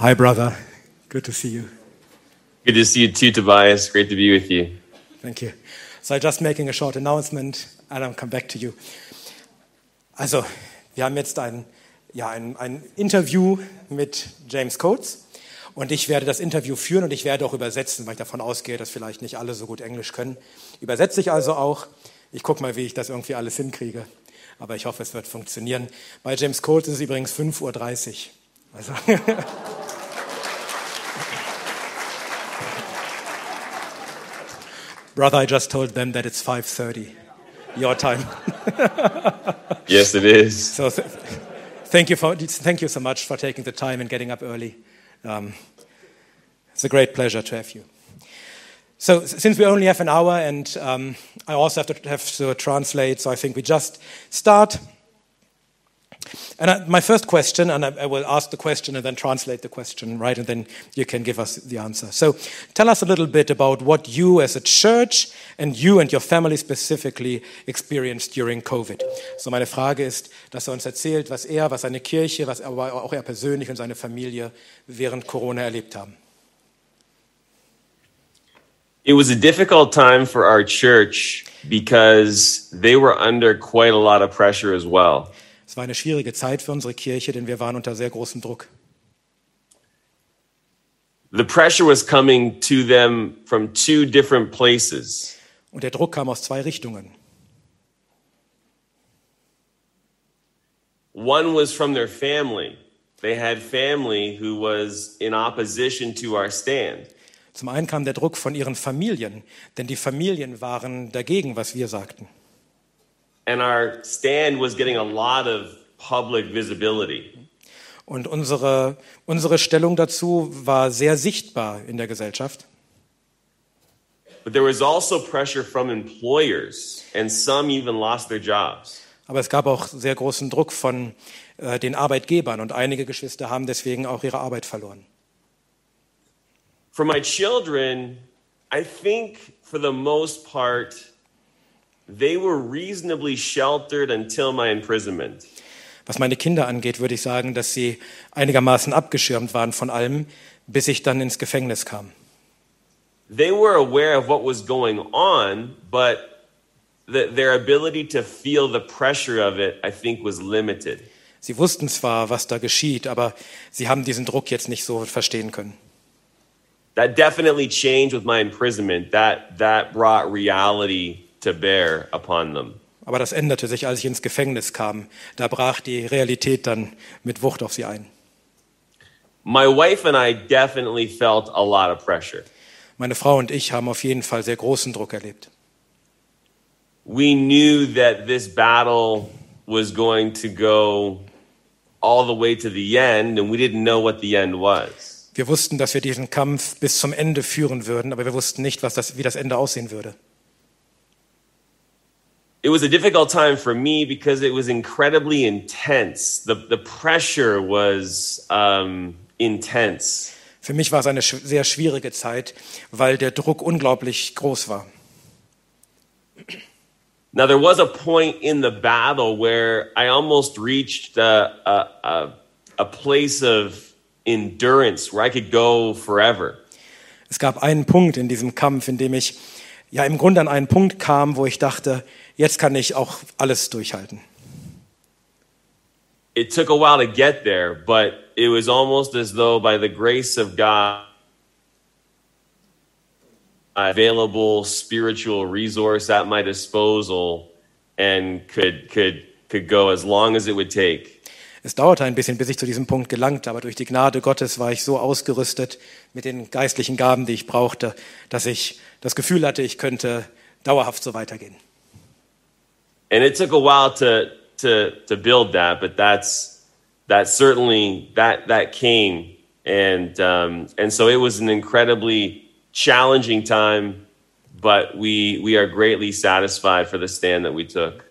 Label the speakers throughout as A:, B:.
A: Hi, brother. Good to see you.
B: Good to see you too, Tobias. Great to be with you.
A: Thank you. So I'm just making a short announcement and I'll come back to you. Also, wir haben jetzt ein, ja, ein, ein Interview mit James Coates und ich werde das Interview führen und ich werde auch übersetzen, weil ich davon ausgehe, dass vielleicht nicht alle so gut Englisch können. Übersetze ich also auch. Ich gucke mal, wie ich das irgendwie alles hinkriege. Aber ich hoffe, es wird funktionieren. Bei James Coates ist es übrigens 5.30 Uhr. Also Brother, I just told them that it's 5.30, your time.
B: Yes, it is.
A: So th- thank, you for, thank you so much for taking the time and getting up early. Um, it's a great pleasure to have you. So since we only have an hour and um, I also have to, have to translate, so I think we just start. And I, my first question, and I, I will ask the question and then translate the question, right? And then you can give us the answer. So tell us a little bit about what you as a church and you and your family specifically experienced during COVID. So meine Frage ist, dass er uns erzählt, was er, was seine Kirche, was aber auch er persönlich und seine Familie während Corona erlebt haben.
B: It was a difficult time for our church because they were under quite a lot of pressure as well.
A: Es war eine schwierige Zeit für unsere Kirche, denn wir waren unter sehr großem Druck.
B: The pressure was coming to them from two different places.
A: Und der Druck kam aus zwei Richtungen.
B: One was from their family. They had family who was in opposition to our stand.
A: Zum einen kam der Druck von ihren Familien, denn die Familien waren dagegen, was wir sagten.
B: And our stand was getting a lot of public visibility.
A: Und unsere, unsere Stellung dazu war sehr sichtbar in der Gesellschaft.
B: But there was also pressure from employers, and some even lost their jobs.
A: Aber es gab auch sehr großen Druck von äh, den Arbeitgebern und einige Geschwister haben deswegen auch ihre Arbeit verloren.
B: For my children, I think for the most part, they were reasonably sheltered until my imprisonment.
A: Was meine Kinder angeht, würde ich sagen, dass sie einigermaßen abgeschirmt waren von allem, bis ich dann ins Gefängnis kam.
B: They were aware of what was going on, but the, their ability to feel the pressure of it, I think, was limited.
A: Sie wussten zwar, was da geschieht, aber sie haben diesen Druck jetzt nicht so verstehen können.
B: That definitely changed with my imprisonment. That, that brought reality to bear upon them.
A: Aber das änderte sich, als ich ins Gefängnis kam. Da brach die Realität dann mit Wucht auf sie ein.
B: My wife and I definitely felt a lot of pressure.
A: Meine Frau und ich haben auf jeden Fall sehr großen Druck erlebt.
B: we knew that this battle was going to go all the way to the end, and we didn't know what the end was.
A: Wir wussten, dass wir diesen Kampf bis zum Ende führen würden, aber wir wussten nicht, was das, wie das Ende aussehen würde.
B: It was a difficult time for me because it was incredibly intense. The, the pressure was um, intense.
A: Für mich war es eine sch sehr schwierige Zeit, weil der Druck unglaublich groß war.
B: Now, there was a point in the battle where I almost reached a, a, a, a place of endurance where I could go forever.
A: Es gab einen Punkt in diesem Kampf, in dem ich ja im Grunde an einen Punkt kam, wo ich dachte, jetzt kann ich auch alles durchhalten.
B: it took a while to get there, but it was almost as though by the grace of God, available spiritual resource at my disposal and could could could go as long as it would take.
A: Es dauerte ein bisschen, bis ich zu diesem Punkt gelangte, aber durch die Gnade Gottes war ich so ausgerüstet mit den geistlichen Gaben, die ich brauchte, dass ich das Gefühl hatte, ich könnte dauerhaft so weitergehen.
B: And it took a while to to to build that, but that's that certainly that that came and um, and so it was an incredibly challenging time, but we we are greatly satisfied for the stand that we took.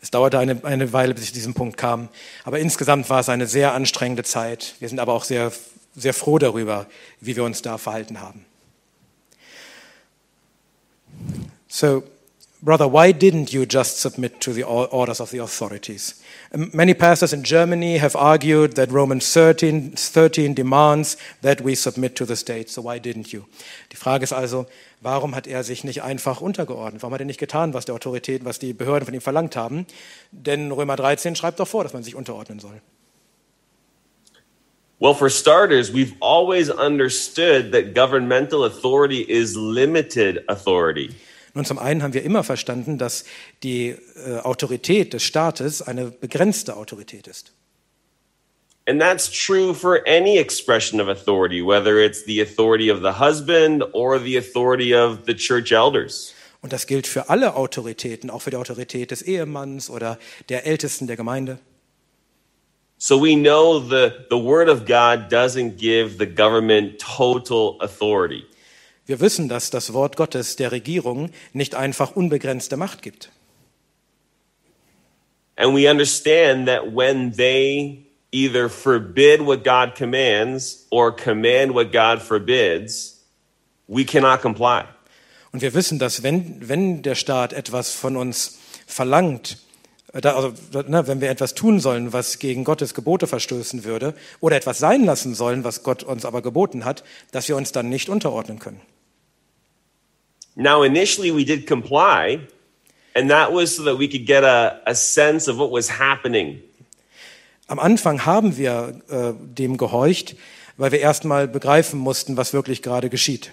A: Es dauerte eine, eine Weile, bis ich zu diesem Punkt kam, aber insgesamt war es eine sehr anstrengende Zeit. Wir sind aber auch sehr, sehr froh darüber, wie wir uns da verhalten haben. So, Brother, why didn't you just submit to the orders of the authorities? Many pastors in Germany have argued that Romans 13, 13 demands that we submit to the state, so why didn't you? Die Frage ist also, warum hat er sich nicht einfach untergeordnet? Warum hat er nicht getan, was die Autoritäten, was die Behörden von ihm verlangt haben? Denn Römer 13 schreibt doch vor, dass man sich unterordnen soll.
B: Well, for starters, we've always understood that governmental authority is limited authority.
A: Nun, zum einen haben wir immer verstanden, dass die äh, Autorität des Staates eine begrenzte Autorität ist.
B: And that's true for any expression of authority, whether it's the authority of the husband or the authority of the church elders.
A: Und das gilt für alle Autoritäten, auch für die Autorität des Ehemanns oder der Ältesten der Gemeinde.
B: So we know the, the word of God doesn't give the government total authority.
A: Wir wissen, dass das Wort Gottes der Regierung nicht einfach unbegrenzte Macht gibt.
B: And we understand that when they either forbid what God commands or command what God forbids, we cannot comply.
A: Und wir wissen, dass wenn, wenn der Staat etwas von uns verlangt, äh, also, ne, wenn wir etwas tun sollen, was gegen Gottes Gebote verstößen würde, oder etwas sein lassen sollen, was Gott uns aber geboten hat, dass wir uns dann nicht unterordnen können.
B: Now, initially, we did comply, and that was so that we could get a, a sense of what was happening.
A: Am Anfang haben wir äh, dem gehorcht, weil wir erstmal begreifen mussten, was wirklich gerade geschieht.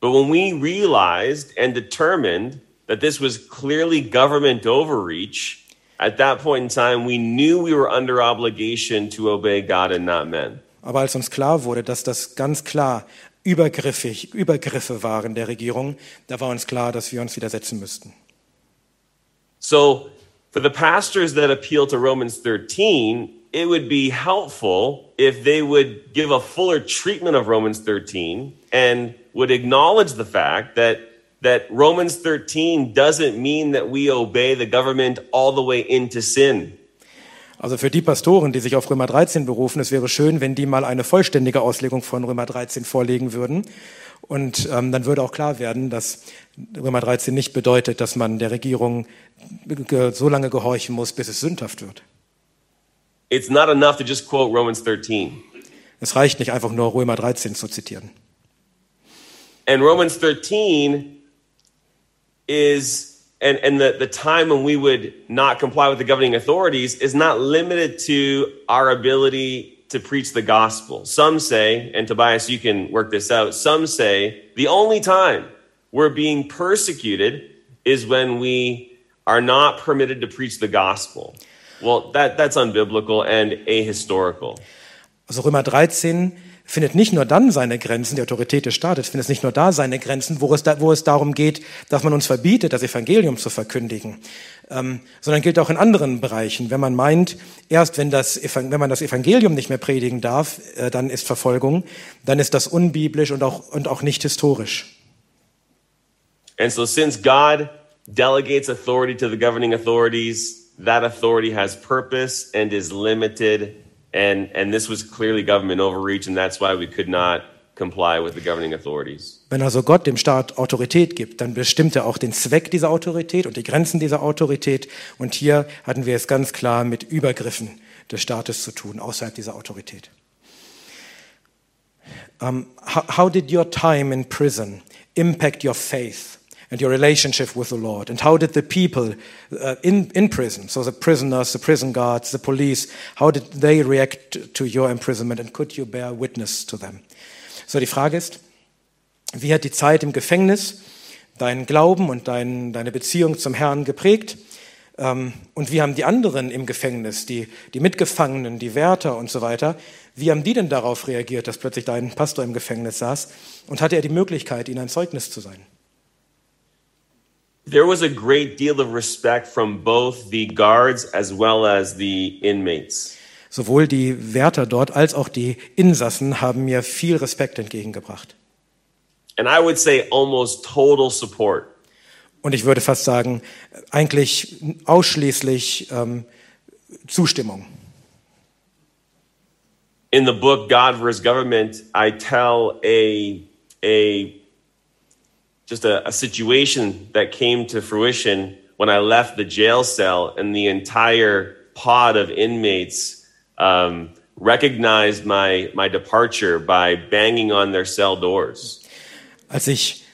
B: But when we realized and determined that this was clearly government overreach, at that point in time, we knew we were under obligation to obey God and not men.
A: Aber als uns klar wurde, dass das ganz klar übergriffig, Übergriffe waren der Regierung, da war uns klar, dass wir uns widersetzen müssten.
B: So, for the pastors that appeal to Romans 13, it would be helpful if they would give a fuller treatment of Romans 13 and would acknowledge the fact that that Romans 13 doesn't mean that we obey the government all the way into sin.
A: Also für die Pastoren, die sich auf Römer 13 berufen, es wäre schön, wenn die mal eine vollständige Auslegung von Römer 13 vorlegen würden. Und ähm, dann würde auch klar werden, dass Römer 13 nicht bedeutet, dass man der Regierung so lange gehorchen muss, bis es sündhaft wird.
B: It's not enough to just quote Romans 13.
A: Es reicht nicht einfach nur Römer 13 zu zitieren.
B: And Romans 13 is, and, and the, the time when we would not comply with the governing authorities is not limited to our ability to preach the gospel. Some say, and Tobias, you can work this out, some say the only time we're being persecuted is when we are not permitted to preach the gospel. Well, that, that's unbiblical and ahistorical.
A: Also Römer 13 findet nicht nur dann seine Grenzen, die Autorität des Staates findet nicht nur da seine Grenzen, wo es, da, wo es darum geht, dass man uns verbietet, das Evangelium zu verkündigen, ähm, sondern gilt auch in anderen Bereichen. Wenn man meint, erst wenn, das, wenn man das Evangelium nicht mehr predigen darf, äh, dann ist Verfolgung, dann ist das unbiblisch und auch, und auch nicht historisch.
B: And so, since God delegates authority to the governing authorities, that authority has purpose and is limited. And, and this was clearly government overreach, and that's why we could not comply with the governing authorities.
A: Wenn also Gott dem Staat Autorität gibt, dann bestimmt er auch den Zweck dieser Autorität und die Grenzen dieser Autorität. Und hier hatten wir es ganz klar mit Übergriffen des Staates zu tun, außerhalb dieser Autorität. Um, how, how did your time in prison impact your faith and your relationship with the Lord? And how did the people uh, in, in prison, so the prisoners, the prison guards, the police, how did they react to your imprisonment and could you bear witness to them? So, die Frage ist, wie hat die Zeit im Gefängnis deinen Glauben und dein, deine Beziehung zum Herrn geprägt? Ähm, Und wie haben die anderen im Gefängnis, die, die Mitgefangenen, die Wärter und so weiter, wie haben die denn darauf reagiert, dass plötzlich dein Pastor im Gefängnis saß? Und hatte er die Möglichkeit, ihnen ein Zeugnis zu sein?
B: There was a great deal of respect from both the guards as well as the inmates.
A: Sowohl die Wärter dort als auch die Insassen haben mir viel Respekt entgegengebracht.
B: And I would say almost total support.
A: Und ich würde fast sagen, eigentlich ausschließlich ähm, Zustimmung.
B: in the book God versus Government, I tell a a just a, a situation that came to fruition when I left the jail cell and the entire pod of inmates um, recognized my, my departure by banging on their cell doors.
A: Als ich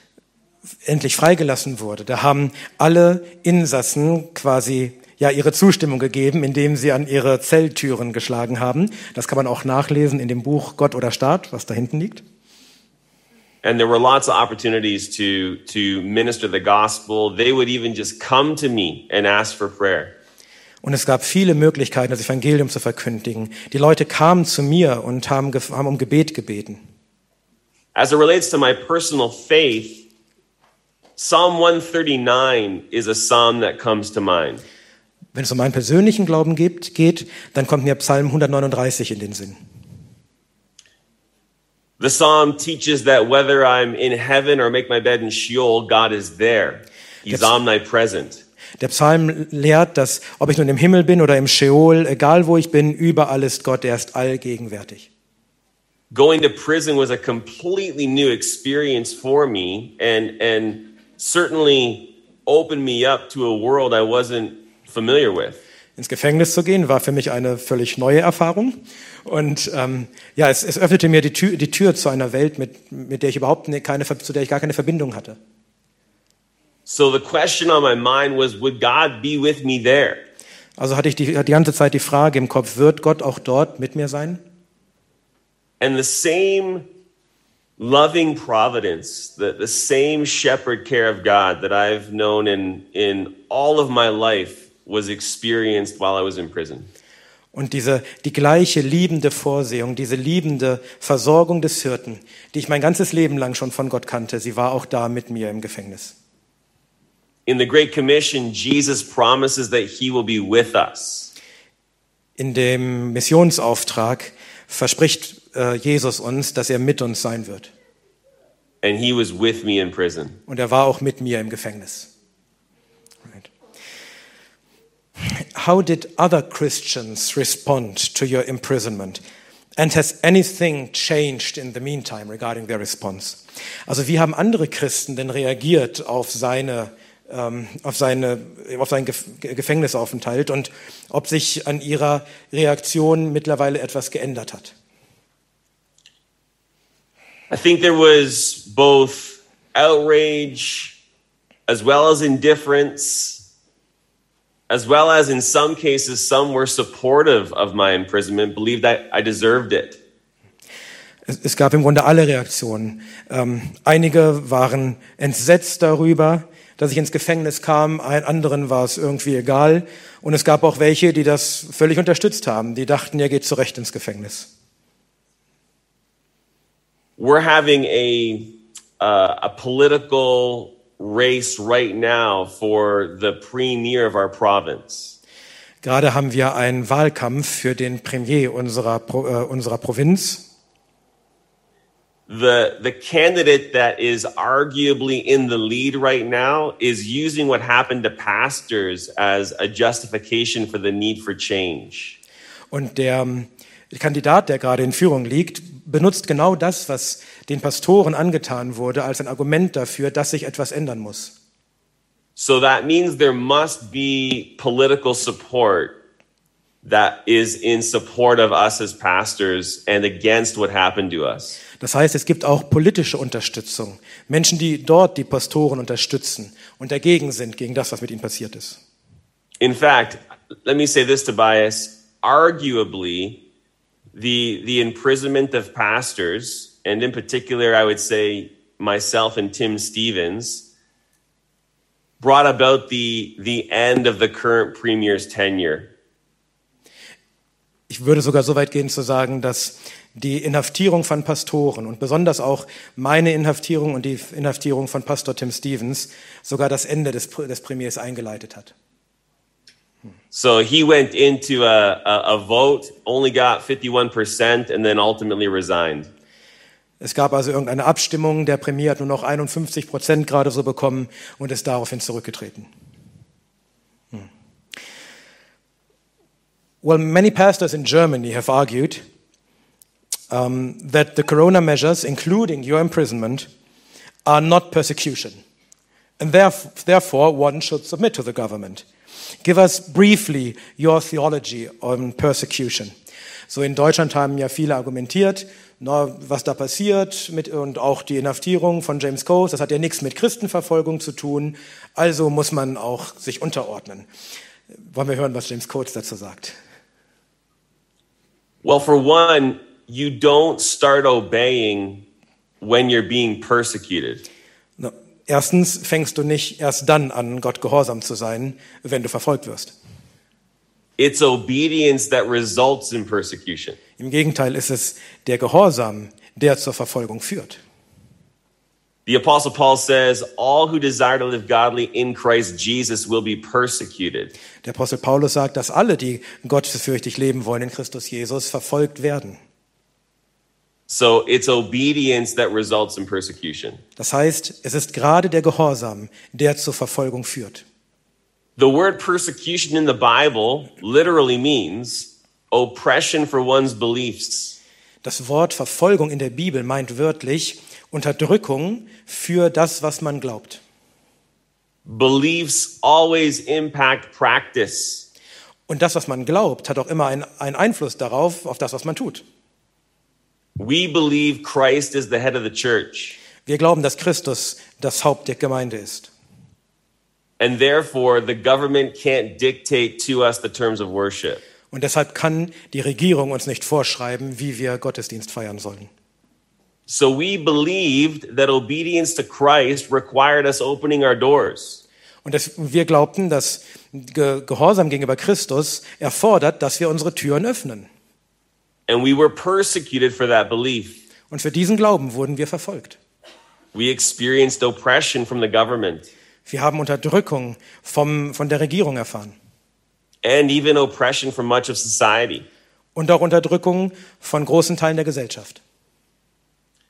A: endlich freigelassen wurde, da haben alle Insassen quasi ja ihre Zustimmung gegeben, indem sie an ihre Zelltüren geschlagen haben. Das kann man auch nachlesen in dem Buch Gott oder Staat, was da hinten liegt.
B: And there were lots of opportunities to, to minister the gospel. They would even just come to me and ask for prayer.
A: Und es gab viele Möglichkeiten, das Evangelium zu verkündigen. Die Leute kamen zu mir und haben, haben um Gebet gebeten.
B: As it relates to my personal faith, Psalm 139 is a psalm that comes to mind.
A: Wenn es um meinen persönlichen Glauben geht, geht, dann kommt mir Psalm 139 in den Sinn.
B: The psalm teaches that whether I'm in heaven or make my bed in Sheol, God is there. He's
A: Jetzt-
B: omnipresent.
A: Der Psalm lehrt, dass ob ich nun im Himmel bin oder im Sheol, egal wo ich bin, überall ist Gott, er ist allgegenwärtig.
B: Going to prison was a completely new experience for me and, and certainly opened me up to a world I wasn't familiar with.
A: Ins Gefängnis zu gehen war für mich eine völlig neue Erfahrung. Und ähm, ja, es, es öffnete mir die Tür, die Tür zu einer Welt, mit, mit der ich überhaupt ne- keine, zu der ich gar keine Verbindung hatte.
B: So the question on my mind was, would God be with me there?
A: Also hatte ich die, die ganze Zeit die Frage im Kopf, wird Gott auch dort mit mir sein?
B: And the same loving providence, the, the same shepherd care of God that I've known in, in all of my life was experienced while I was in prison.
A: Und diese, die gleiche liebende Vorsehung, diese liebende Versorgung des Hirten, die ich mein ganzes Leben lang schon von Gott kannte, sie war auch da mit mir im Gefängnis.
B: In the Great Commission, Jesus promises that he will be with us.
A: In dem Missionsauftrag verspricht äh, Jesus uns, dass er mit uns sein wird.
B: And he was with me in prison.
A: Und er war auch mit mir im Gefängnis. Right. How did other Christians respond to your imprisonment? And has anything changed in the meantime regarding their response? Also wie haben andere Christen denn reagiert auf seine ähm, auf, seine, auf seinen Gef Gefängnisaufenthalt und ob sich an ihrer Reaktion mittlerweile etwas geändert hat?
B: I think there was both outrage as well as indifference, as well as in some cases, some were supportive of my imprisonment, believed that I deserved it.
A: Es, gab im Grunde alle Reaktionen. Ähm, einige waren entsetzt darüber, dass ich ins Gefängnis kam, ein anderen war es irgendwie egal. Und es gab auch welche, die das völlig unterstützt haben. Die dachten, er geht zu Recht ins Gefängnis.
B: We're having a, uh, a political race right now for the premier of our province.
A: Gerade haben wir einen Wahlkampf für den Premier unserer, äh, unserer Provinz.
B: the the candidate that is arguably in the lead right now is using what happened to pastors as a justification for the need for change.
A: Und der ähm, Kandidat, der gerade in Führung liegt, benutzt genau das, was den Pastoren angetan wurde, als ein Argument dafür, dass sich etwas ändern muss.
B: So that means there must be political support that is in support of us as pastors and against what happened to us.
A: Das heißt, es gibt auch politische Unterstützung. Menschen, die dort die Pastoren unterstützen und dagegen sind, gegen das, was mit ihnen passiert ist.
B: In fact, let me say this, Tobias. Arguably, the the imprisonment of pastors, and in particular, I would say myself and Tim Stevens, brought about the the end of the current premier's tenure.
A: Ich würde sogar so weit gehen zu sagen, dass die Inhaftierung von Pastoren und besonders auch meine Inhaftierung und die Inhaftierung von Pastor Tim Stevens sogar das Ende des, des Premiers eingeleitet hat.
B: So he went into a, a, a vote, only got 51%, and then ultimately resigned.
A: Es gab also irgendeine Abstimmung, der Premier hat nur noch 51 Prozent gerade so bekommen und ist daraufhin zurückgetreten. Hm. Well, many pastors in Germany have argued um, that the corona measures, including your imprisonment, are not persecution. And theref- therefore, one should submit to the government. Give us briefly your theology on persecution. So in Deutschland haben ja viele argumentiert, na, was da passiert mit, und auch die Inhaftierung von James Coase, das hat ja nichts mit Christenverfolgung zu tun, also muss man auch sich unterordnen. Wollen wir hören, was James Coates dazu sagt?
B: Well, for one, you don't start obeying when you're being persecuted.
A: Erstens fängst du nicht erst dann an, Gott gehorsam zu sein, wenn du verfolgt wirst.
B: It's obedience that results in persecution.
A: Im Gegenteil ist es der Gehorsam, der zur Verfolgung führt.
B: The Apostle Paul says, All who desire to live godly in Christ Jesus will be persecuted.
A: Der Apostel Paulus sagt, dass alle, die gottesfürchtig leben wollen in Christus Jesus, verfolgt werden.
B: So it's obedience that results in persecution.
A: Das heißt, es ist gerade der Gehorsam, der zur Verfolgung führt.
B: The word persecution in the Bible literally means oppression for one's beliefs.
A: Das Wort Verfolgung in der Bibel meint wörtlich Unterdrückung für das, was man glaubt.
B: Beliefs always impact practice.
A: Und das, was man glaubt, hat auch immer einen, einen Einfluss darauf, auf das, was man tut.
B: We believe Christ is the head of the church,
A: Wir glauben, dass Christus das Haupt der Gemeinde ist.
B: and therefore the government can't dictate to us the terms of worship.
A: Und deshalb kann die Regierung uns nicht vorschreiben, wie wir Gottesdienst feiern sollen.
B: So we believed that obedience to Christ required us opening our doors.
A: Und das, wir glaubten, dass Ge Gehorsam gegenüber Christus erfordert, dass wir unsere Türen öffnen.
B: And we were persecuted for that belief.
A: Und für diesen Glauben wurden wir verfolgt.
B: We experienced oppression from the government
A: Wir haben Unterdrückung vom, von der Regierung erfahren
B: and even oppression from much of society.
A: und auch Unterdrückung von großen Teilen der Gesellschaft.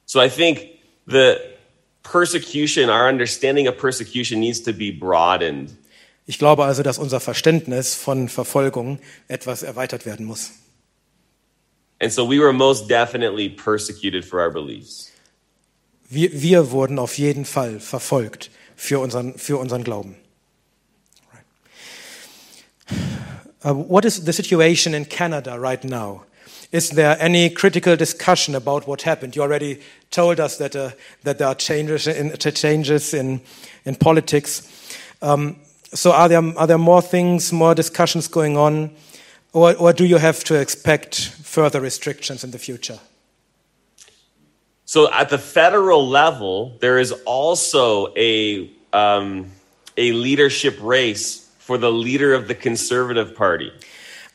B: So I think the persecution, our understanding of persecution needs to be broadened.
A: Ich glaube also, dass unser Verständnis von Verfolgung etwas erweitert werden muss.
B: And so we were most definitely persecuted for our beliefs.
A: Wir, wir wurden auf jeden Fall verfolgt für unseren, für unseren Glauben. Uh, what is the situation in Canada right now? Is there any critical discussion about what happened? You already told us that, uh, that there are changes in, changes in, in politics. Um, so, are there, are there more things, more discussions going on? Or, or do you have to expect further restrictions in the future?
B: So at the federal level, there is also a, um, a leadership race for the leader of the Conservative Party.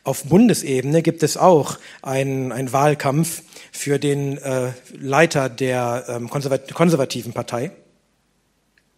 A: Auf Bundesebene gibt es auch einen, einen Wahlkampf für den äh, Leiter der ähm, konservat konservativen Partei.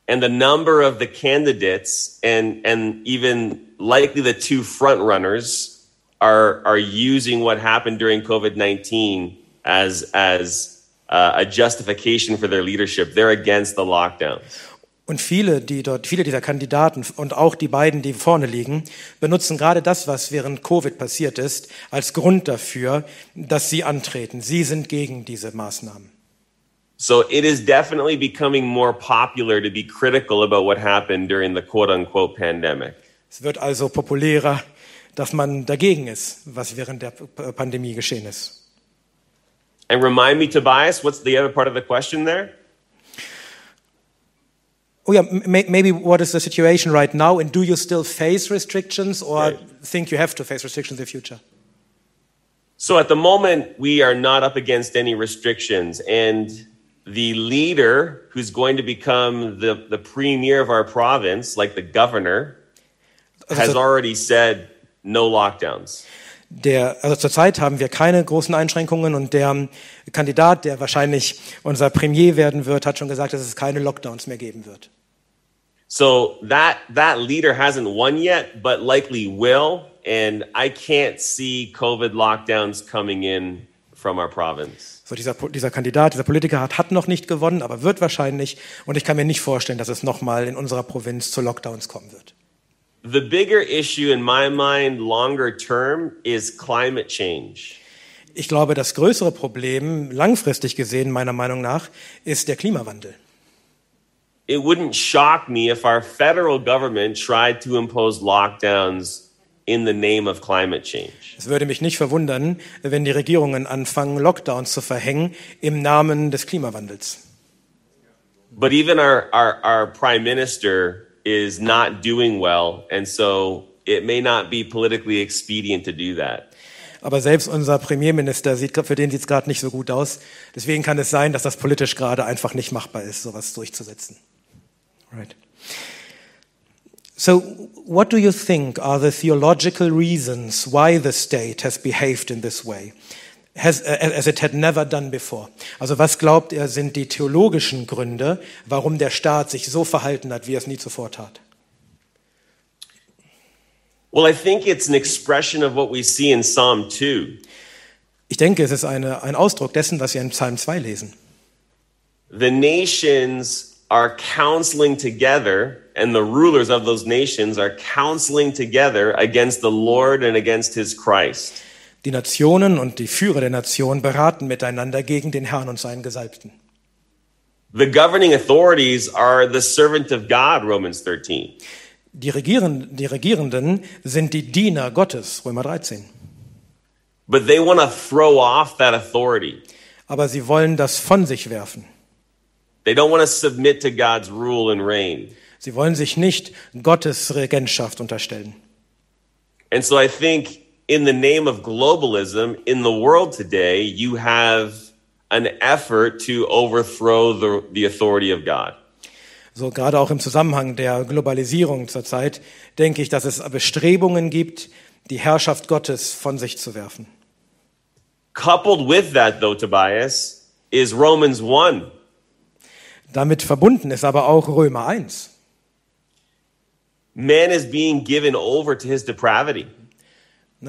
B: And the number of the candidates and, and even likely the two front runners are, are using what happened during COVID 19 as, as uh, a justification for their leadership. They're against the lockdowns.
A: Und viele, die dort, viele dieser Kandidaten und auch die beiden, die vorne liegen, benutzen gerade das, was während Covid passiert ist, als Grund dafür, dass sie antreten. Sie sind gegen diese Maßnahmen.
B: So it is definitely becoming more popular to be critical about what happened during the quote unquote pandemic.
A: Es wird also populärer, dass man dagegen ist, was während der Pandemie geschehen ist.
B: And remind me, Tobias, what's the other part of the question there?
A: Oh yeah, maybe what is the situation right now, and do you still face restrictions, or
B: Right.
A: think you have to face restrictions in the future?
B: So at the moment, we are not up against any restrictions. And the leader who's going to become the, the premier of our province, like the governor, has already said no lockdowns.
A: der, also zurzeit haben wir keine großen Einschränkungen, und der Kandidat, der wahrscheinlich unser Premier werden wird, hat schon gesagt, dass es keine Lockdowns mehr geben wird.
B: So that that leader hasn't won yet, but likely will. And I can't see COVID lockdowns coming in from our province.
A: So dieser, dieser Kandidat, dieser Politiker hat, hat noch nicht gewonnen, aber wird wahrscheinlich. Und ich kann mir nicht vorstellen, dass es nochmal in unserer Provinz zu Lockdowns kommen wird.
B: The bigger issue in my mind, longer term, is climate change.
A: Ich glaube, das größere Problem, langfristig gesehen, meiner Meinung nach, ist der Klimawandel.
B: it wouldn't shock me if our federal government tried to impose lockdowns in the name of climate change.
A: Es würde mich nicht verwundern, wenn die Regierungen anfangen, Lockdowns zu verhängen im Namen des Klimawandels.
B: But even our, our, our prime minister is not doing well, and so it may not be politically expedient to do that.
A: Aber selbst unser Premierminister sieht, für den sieht es gerade nicht so gut aus. Deswegen kann es sein, dass das politisch gerade einfach nicht machbar ist, sowas durchzusetzen. Right. So, what do you think are the theological reasons why the state has behaved in this way, has, as it had never done before? Also, was glaubt er sind die theologischen Gründe, warum der Staat sich so verhalten hat, wie er es nie zuvor tat?
B: Well, I think it's an expression of what we see in Psalm 2.
A: Ich denke, es ist eine, ein Ausdruck dessen, was wir in Psalm 2 lesen.
B: The nations are counseling together, and the rulers of those nations are counseling together against the Lord and against his Christ.
A: Die Nationen und die Führer der Nation beraten miteinander gegen den Herrn und seinen Gesalbten.
B: The governing authorities are the servant of God, Romans 13.
A: Die, Regieren, die Regierenden sind die Diener Gottes, Römer 13.
B: But they want to throw off that authority.
A: Aber sie wollen das von sich werfen.
B: They don't want to submit to God's rule and reign.
A: Sie wollen sich nicht Gottes Regentschaft unterstellen.
B: And so I think in the name of globalism in the world today, you have an effort to overthrow the, the authority of God.
A: So gerade auch im Zusammenhang der Globalisierung zurzeit denke ich, dass es Bestrebungen gibt, die Herrschaft Gottes von sich zu werfen.
B: Coupled with that, though, Tobias, is Romans 1.
A: Damit verbunden ist aber auch Römer 1.
B: Man is being given over to his depravity.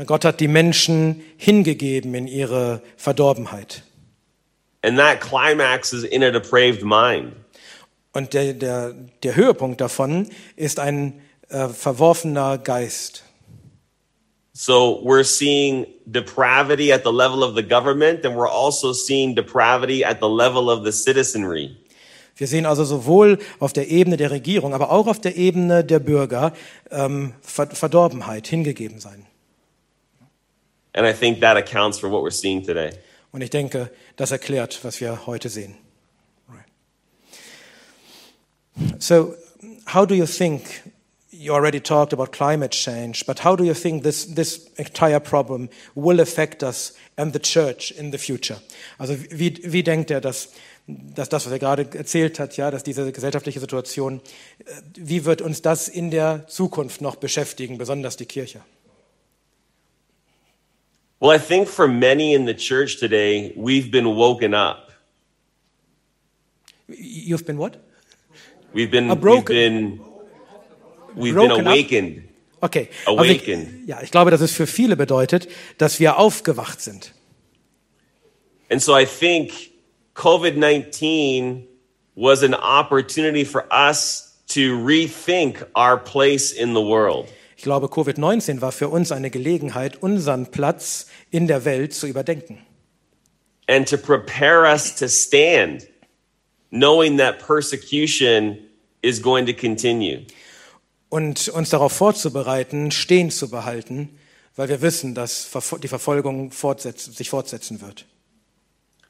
A: Gott hat die Menschen hingegeben in ihre Verdorbenheit.
B: And that climaxes in a depraved mind.
A: Und der, der, der Höhepunkt davon ist ein äh, verworfener Geist.
B: So we're seeing depravity at the level of the government, and we're also seeing depravity at the level of the citizenry.
A: Wir sehen also sowohl auf der Ebene der Regierung, aber auch auf der Ebene der Bürger ähm, Ver Verdorbenheit, hingegeben sein.
B: And I think that accounts for what we're seeing today.
A: Und ich denke, das erklärt, was wir heute sehen. So, how do you think? You already talked about climate change, but how do you think this, this entire problem will affect us and the church in the future? Also, wie, wie denkt er, dass, dass das, was er gerade erzählt hat, ja, dass diese gesellschaftliche Situation, äh, wie wird uns das in der Zukunft noch beschäftigen, besonders die Kirche?
B: Well, I think for many in the church today, we've been woken up.
A: You've been what?
B: We've been,
A: A broken-
B: we've been, we've been
A: Broken up?
B: awakened.
A: Okay. Also ich,
B: Awaken.
A: ja, ich glaube, dass es für viele bedeutet, dass wir aufgewacht sind.
B: And so I think COVID 19 was an opportunity for us to rethink our place in the world.
A: Ich glaube, Covid-19 war für uns eine Gelegenheit, unseren Platz in der Welt zu überdenken
B: and to prepare us to stand, knowing that persecution is going to continue.
A: und uns darauf vorzubereiten, stehen zu behalten, weil wir wissen, dass die Verfolgung fortsetz sich fortsetzen wird.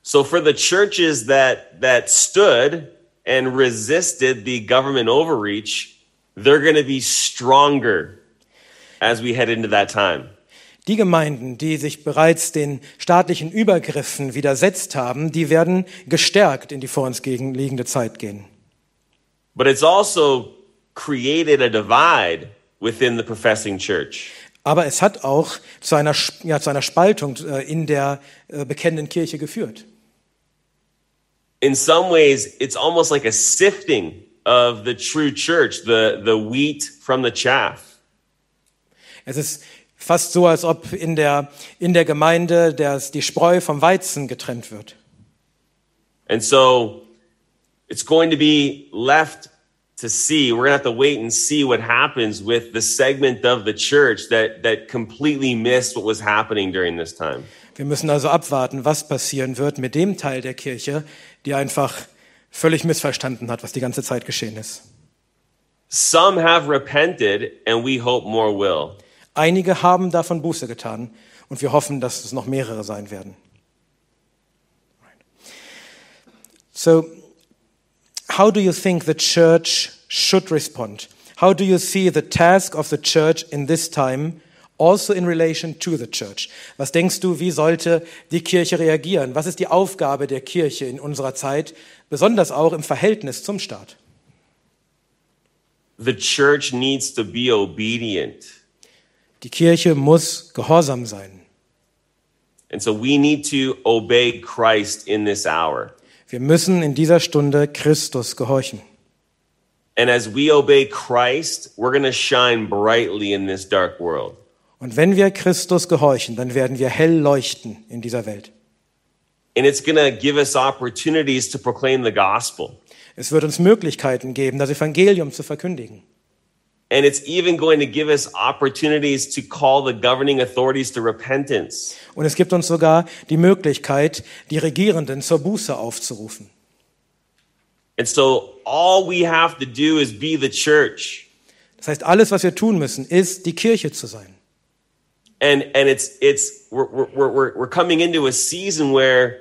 B: So for the churches that that stood and resisted the government overreach, they're going to be stronger as we head into that time.
A: Die Gemeinden, die sich bereits den staatlichen Übergriffen widersetzt haben, die werden gestärkt in die vor uns gegenliegende Zeit gehen.
B: But it's also created a divide within the professing church.
A: Aber es hat auch zu einer, ja, zu einer Spaltung äh, in der äh, bekennenden Kirche geführt.
B: In some ways, it's almost like a sifting of the true church, the, the wheat from the chaff.
A: Es ist fast so, als ob in der, in der Gemeinde das, die Spreu vom Weizen getrennt wird.
B: And so it's going to be left to see. We're going to have to wait and see what happens with the segment of the church that, that completely missed what was happening during this time.
A: Wir müssen also abwarten, was passieren wird mit dem Teil der Kirche, die einfach völlig missverstanden hat, was die ganze Zeit geschehen ist.
B: Some have repented, and we hope more will.
A: Einige haben davon Buße getan und wir hoffen, dass es noch mehrere sein werden. So, how do you think the church should respond? How do you see the task of the church in this time, also in relation to the church? Was denkst du, wie sollte die Kirche reagieren? Was ist die Aufgabe der Kirche in unserer Zeit, besonders auch im Verhältnis zum Staat?
B: The church needs to be obedient.
A: Die Kirche muss gehorsam sein.
B: And so we need to obey Christ in this hour.
A: Wir müssen in dieser Stunde Christus gehorchen.
B: And as we obey Christ, we're going to shine brightly in this dark world.
A: Und wenn wir Christus gehorchen, dann werden wir hell leuchten in dieser Welt.
B: And it's going to give us opportunities to proclaim the gospel.
A: Es wird uns Möglichkeiten geben, das Evangelium zu verkündigen.
B: And it's even going to give us opportunities to call the governing authorities to repentance.
A: Und es gibt uns sogar die Möglichkeit, die Regierenden zur Buße aufzurufen.
B: And so all we have to do is be the church.
A: Das heißt, alles, was wir tun müssen, ist, die Kirche zu sein.
B: And and it's it's we're we're we're we're coming into a season where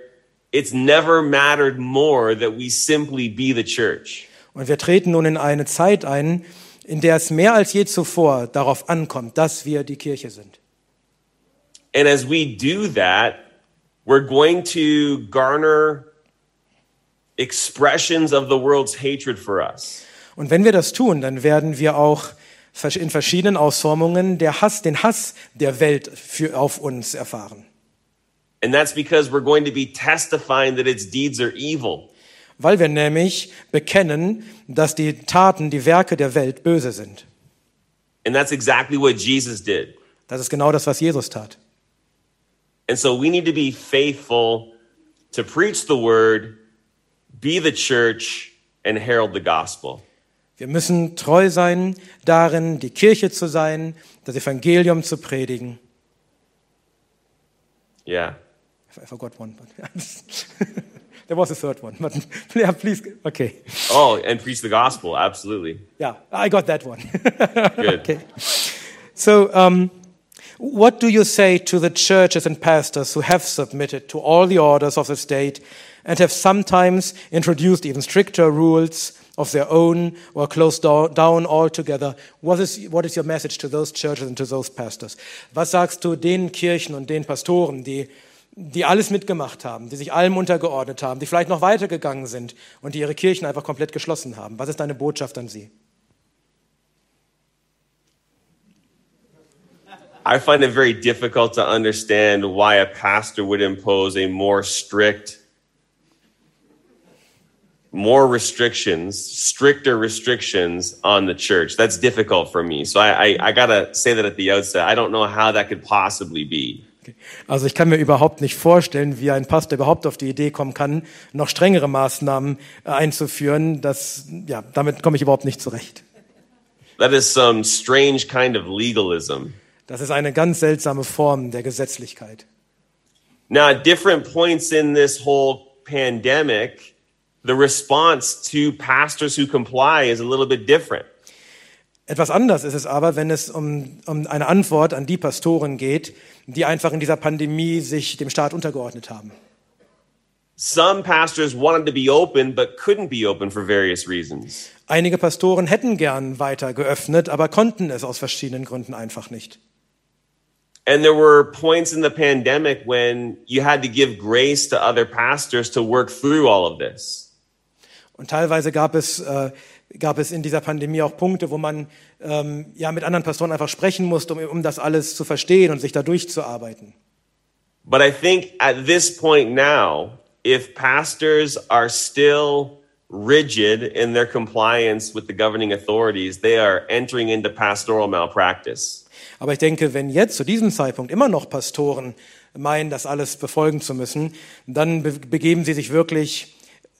B: it's never mattered more that we simply be the church.
A: Und wir treten nun in eine Zeit ein, in der es mehr als je zuvor darauf ankommt, dass wir die Kirche sind.
B: And as we do that, we're going to garner expressions of the world's hatred for us.
A: Und wenn wir das tun, dann werden wir auch in verschiedenen Ausformungen der Hass, den Hass der Welt für, auf uns erfahren.
B: And that's because we're going to be testifying that its deeds are evil.
A: Weil wir nämlich bekennen, dass die Taten, die Werke der Welt böse sind.
B: And that's exactly what Jesus did.
A: Das ist genau das, was Jesus tat.
B: And so we need to be faithful to preach the word, be the church, and herald the gospel.
A: Wir müssen treu sein darin, die Kirche zu sein, das Evangelium zu predigen.
B: Yeah.
A: I forgot one, but there was a third one. But yeah, please, okay.
B: Oh, and preach the gospel. Absolutely.
A: Yeah, I got that one.
B: Good.
A: okay. So, um, what do you say to the churches and pastors who have submitted to all the orders of the state and have sometimes introduced even stricter rules of their own or closed do- down altogether? What is, what is your message to those churches and to those pastors? Was sagst du den Kirchen und den Pastoren, die, die alles mitgemacht haben, die sich allem untergeordnet haben, die vielleicht noch weitergegangen sind und die ihre Kirchen einfach komplett geschlossen haben? Was ist deine Botschaft an sie?
B: I find it very difficult to understand why a pastor would impose a more strict, more restrictions, stricter restrictions on the church. That's difficult for me. So I, I, I gotta say that at the outset. I don't know how that could possibly be.
A: Also ich kann mir überhaupt nicht vorstellen, wie ein Pastor überhaupt auf die Idee kommen kann, noch strengere Maßnahmen äh, einzuführen. Das, ja, damit komme ich überhaupt nicht zurecht.
B: That is some strange kind of legalism.
A: Das ist eine ganz seltsame Form der Gesetzlichkeit.
B: Now, at different points in this whole pandemic, the response to pastors who comply is a little bit different.
A: Etwas anders ist es aber, wenn es um, um eine Antwort an die Pastoren geht, die einfach in dieser Pandemie sich dem Staat untergeordnet haben.
B: Some pastors wanted to be open but couldn't be open for various reasons.
A: Einige Pastoren hätten gern weiter geöffnet, aber konnten es aus verschiedenen Gründen einfach nicht.
B: And there were points in the pandemic when you had to give grace to other pastors to work through all of this.
A: Und teilweise gab es, äh, gab es in dieser Pandemie auch Punkte, wo man ähm, ja mit anderen Pastoren einfach sprechen musste, um, um das alles zu verstehen und sich da durchzuarbeiten.
B: But I think at this point now, if pastors are still rigid in their compliance with the governing authorities, they are entering into pastoral malpractice.
A: Aber ich denke, wenn jetzt zu diesem Zeitpunkt immer noch Pastoren meinen, das alles befolgen zu müssen, dann be begeben sie sich wirklich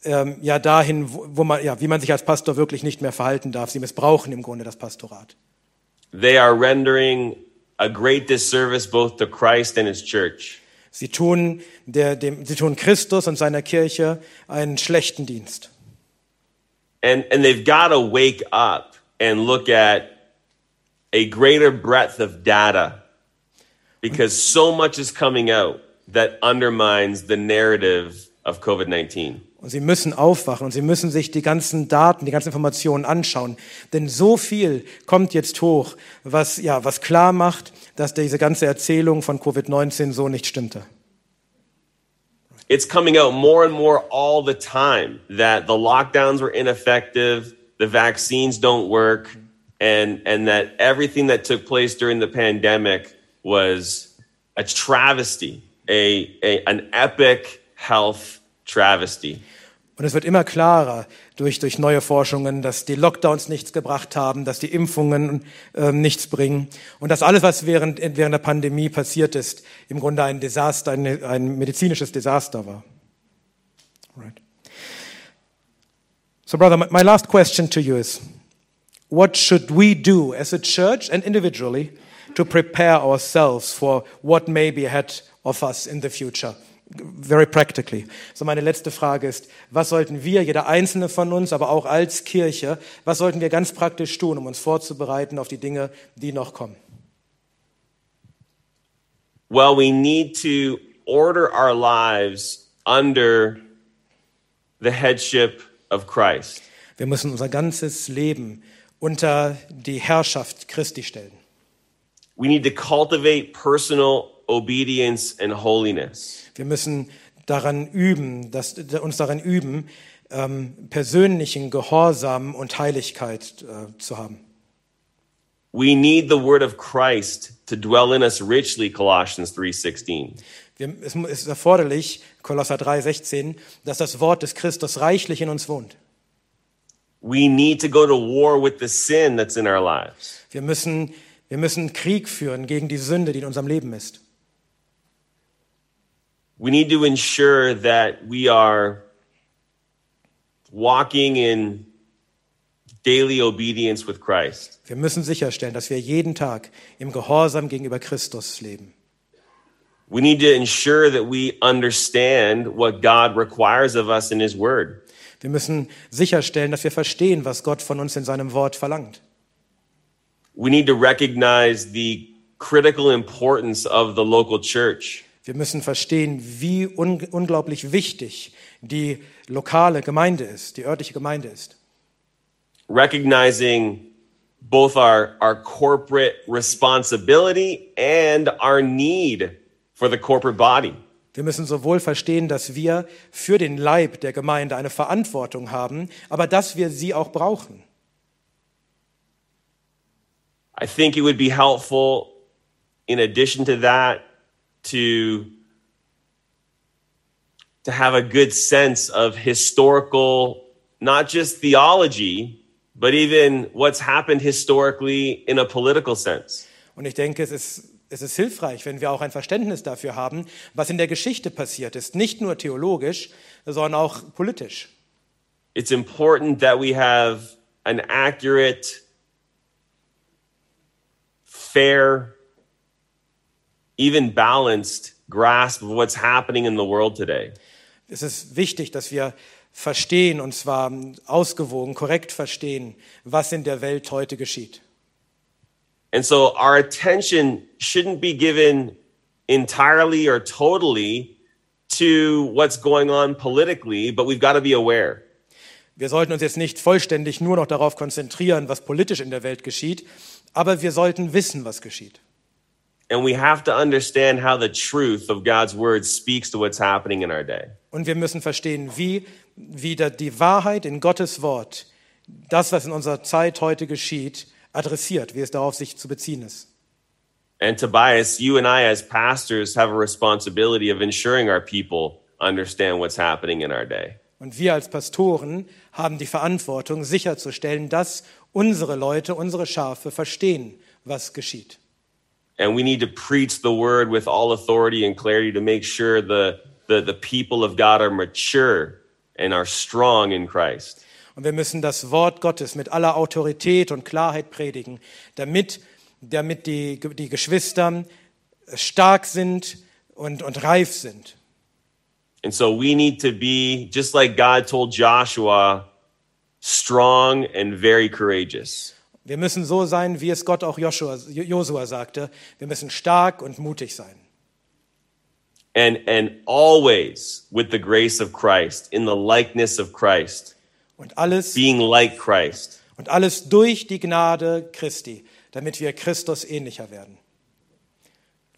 A: ähm, ja dahin, wo, wo man ja, wie man sich als Pastor wirklich nicht mehr verhalten darf. Sie missbrauchen im Grunde das Pastorat.
B: They are rendering a great disservice both to Christ and his church.
A: Sie tun, der, dem, sie tun Christus und seiner Kirche einen schlechten Dienst.
B: and and they've got to wake up and look at a greater breadth of data because so much is coming out that undermines the narrative of COVID-19.
A: Und sie müssen aufwachen und sie müssen sich die ganzen Daten, die ganzen Informationen anschauen. Denn so viel kommt jetzt hoch, was, ja, was klar macht, dass diese ganze Erzählung von Covid-19 so nicht stimmte.
B: It's coming out more and more all the time that the lockdowns were ineffective, the vaccines don't work, and, and that everything that took place during the pandemic was a travesty, a, a, an epic health travesty.
A: Und es wird immer klarer durch, durch neue Forschungen, dass die Lockdowns nichts gebracht haben, dass die Impfungen äh, nichts bringen und dass alles, was während, während der Pandemie passiert ist, im Grunde ein Desaster, ein, ein medizinisches Desaster war. Right. So, brother, my last question to you is, what should we do as a church and individually to prepare ourselves for what may be ahead of us in the future? Very practically. So meine letzte Frage ist, was sollten wir, jeder einzelne von uns, aber auch als Kirche, was sollten wir ganz praktisch tun, um uns vorzubereiten auf die Dinge, die noch kommen?
B: Well, we need to order our lives under the headship of Christ.
A: Wir müssen unser ganzes Leben unter die Herrschaft Christi stellen.
B: We need to cultivate personal obedience and holiness.
A: Wir müssen daran üben, dass, uns daran üben, ähm, persönlichen Gehorsam und Heiligkeit äh, zu haben.
B: We need the word of Christ to dwell in us richly, Colossians 3:16.
A: Wir, es ist erforderlich, Kolosser 3,16, dass das Wort des Christus reichlich in uns wohnt.
B: We need to go to war with the sin that's in our lives.
A: Wir müssen, wir müssen Krieg führen gegen die Sünde, die in unserem Leben ist.
B: We need to ensure that we are walking in daily obedience with Christ.
A: Wir müssen sicherstellen, dass wir jeden Tag im Gehorsam gegenüber Christus leben.
B: We need to ensure that we understand what God requires of us in His Word.
A: Wir müssen sicherstellen, dass wir verstehen, was Gott von uns in seinem Wort verlangt.
B: We need to recognize the critical importance of the local church.
A: Wir müssen verstehen, wie un unglaublich wichtig die lokale Gemeinde ist, die örtliche Gemeinde ist.
B: Recognizing both our, our corporate responsibility and our need for the corporate body.
A: Wir müssen sowohl verstehen, dass wir für den Leib der Gemeinde eine Verantwortung haben, aber dass wir sie auch brauchen.
B: I think it would be helpful, in addition to that, to to have a good sense of historical not just theology but even what's happened historically in a political sense
A: Und ich denke, es ist, es ist hilfreich, wenn wir auch ein Verständnis dafür haben, was in der Geschichte passiert ist. Nicht nur theologisch, sondern auch politisch.
B: it's important that we have an accurate fair even balanced grasp of what's happening in the world today.
A: Es ist wichtig, dass wir verstehen, und zwar ausgewogen, korrekt verstehen, was in der Welt heute geschieht.
B: And so our attention shouldn't be given entirely or totally to what's going on politically, but we've got to be aware.
A: Wir sollten uns jetzt nicht vollständig nur noch darauf konzentrieren, was politisch in der Welt geschieht, aber wir sollten wissen, was geschieht.
B: And we have to understand how the truth of God's word speaks to what's happening in our day.
A: Und wir müssen verstehen, wie, wie da die Wahrheit in Gottes Wort, das, was in unserer Zeit heute geschieht, adressiert, wie es darauf sich zu beziehen ist.
B: And Tobias, you and I as pastors have a responsibility of ensuring our people understand what's happening in our day.
A: Und wir als Pastoren haben die Verantwortung, sicherzustellen, dass unsere Leute, unsere Schafe verstehen, was geschieht.
B: And we need to preach the word with all authority and clarity to make sure the, the, the people of God are mature and are strong in Christ.
A: Und wir müssen das Wort Gottes mit aller Autorität und Klarheit predigen, damit, damit die, die Geschwister stark sind und, und reif sind.
B: And so we need to be, just like God told Joshua, strong and very courageous.
A: Wir müssen so sein, wie es Gott auch Joshua, Josua sagte. Wir müssen stark und mutig sein.
B: And, and always with the grace of Christ, in the likeness of Christ,
A: Und alles,
B: being like Christ.
A: und alles durch die Gnade Christi, damit wir Christus ähnlicher werden.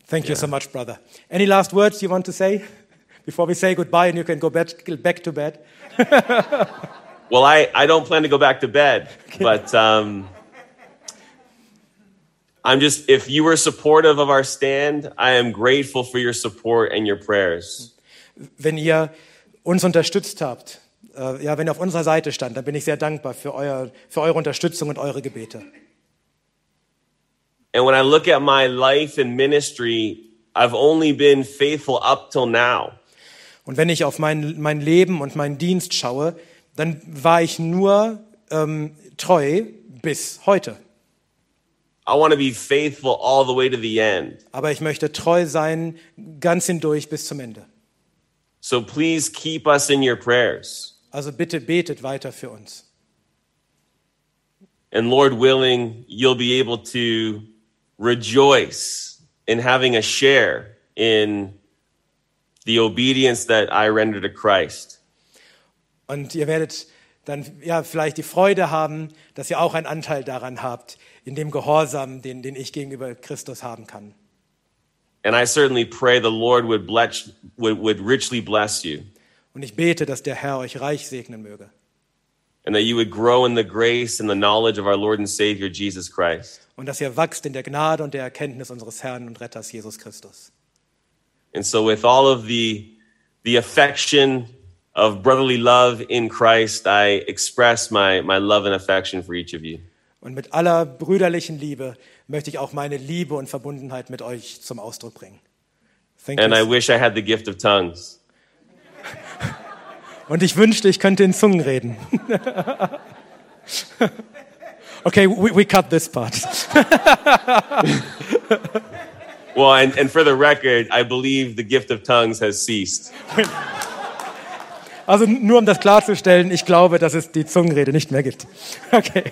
A: Thank you so much, brother. Any last words you want to say before we say goodbye and you can go back, to bed?
B: Well, I, I don't plan to go back to bed, but um, I'm just, if you were supportive of our stand, I am grateful for your support and your prayers.
A: Wenn ihr uns unterstützt habt, äh, ja, wenn ihr auf unserer Seite stand, dann bin ich sehr dankbar für, euer, für eure Unterstützung und eure Gebete.
B: And when I look at my life and ministry, I've only been faithful up till now.
A: Und wenn ich auf mein, mein Leben und meinen Dienst schaue, dann war ich nur ähm, treu bis heute. Aber ich möchte treu sein, ganz hindurch bis zum Ende.
B: So please keep us in your prayers.
A: Also bitte betet weiter für uns.
B: And Lord willing, you'll be able to rejoice in having a share in the obedience that I render to Christ.
A: Und ihr werdet dann ja vielleicht die Freude haben, dass ihr auch einen Anteil daran habt, in dem Gehorsam, den, den ich gegenüber Christus haben kann.
B: And I certainly pray the Lord would bless, would, would richly bless you
A: Und ich bete, dass der Herr euch reich segnen möge.
B: and that you would grow in the grace and the knowledge of our Lord and Savior Jesus Christ.
A: Und dass ihr wachst in der Gnade und der Erkenntnis unseres Herrn und Retters Jesus Christus.
B: And so with all of the the affection of brotherly love in Christ, I express my my love and affection for each of you.
A: Und mit aller brüderlichen Liebe möchte ich auch meine Liebe und Verbundenheit mit euch zum Ausdruck bringen. Thank
B: And I
A: you.
B: wish I had the gift of tongues.
A: Und ich wünschte, ich könnte in Zungen reden. okay, we, we cut this part.
B: Well, and, and for the record, I believe the gift of tongues has ceased.
A: Also nur um das klarzustellen, ich glaube, dass es die Zungenrede nicht mehr gibt. Okay,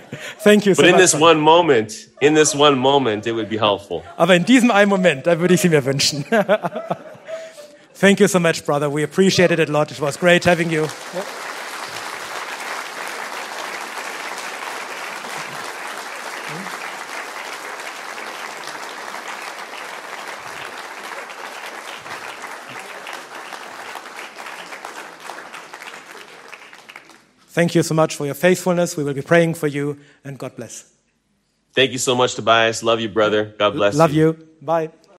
A: thank you so
B: But in
A: much.
B: this one moment, in this one moment, it would be helpful.
A: Aber in diesem einen Moment, da würde ich sie mir wünschen. thank you so much, brother. We appreciated it a lot. It was great having you. Thank you so much for your faithfulness. We will be praying for you, and God bless.
B: Thank you so much, Tobias. Love you, brother. God bless you.
A: Love
B: you.
A: you. Bye.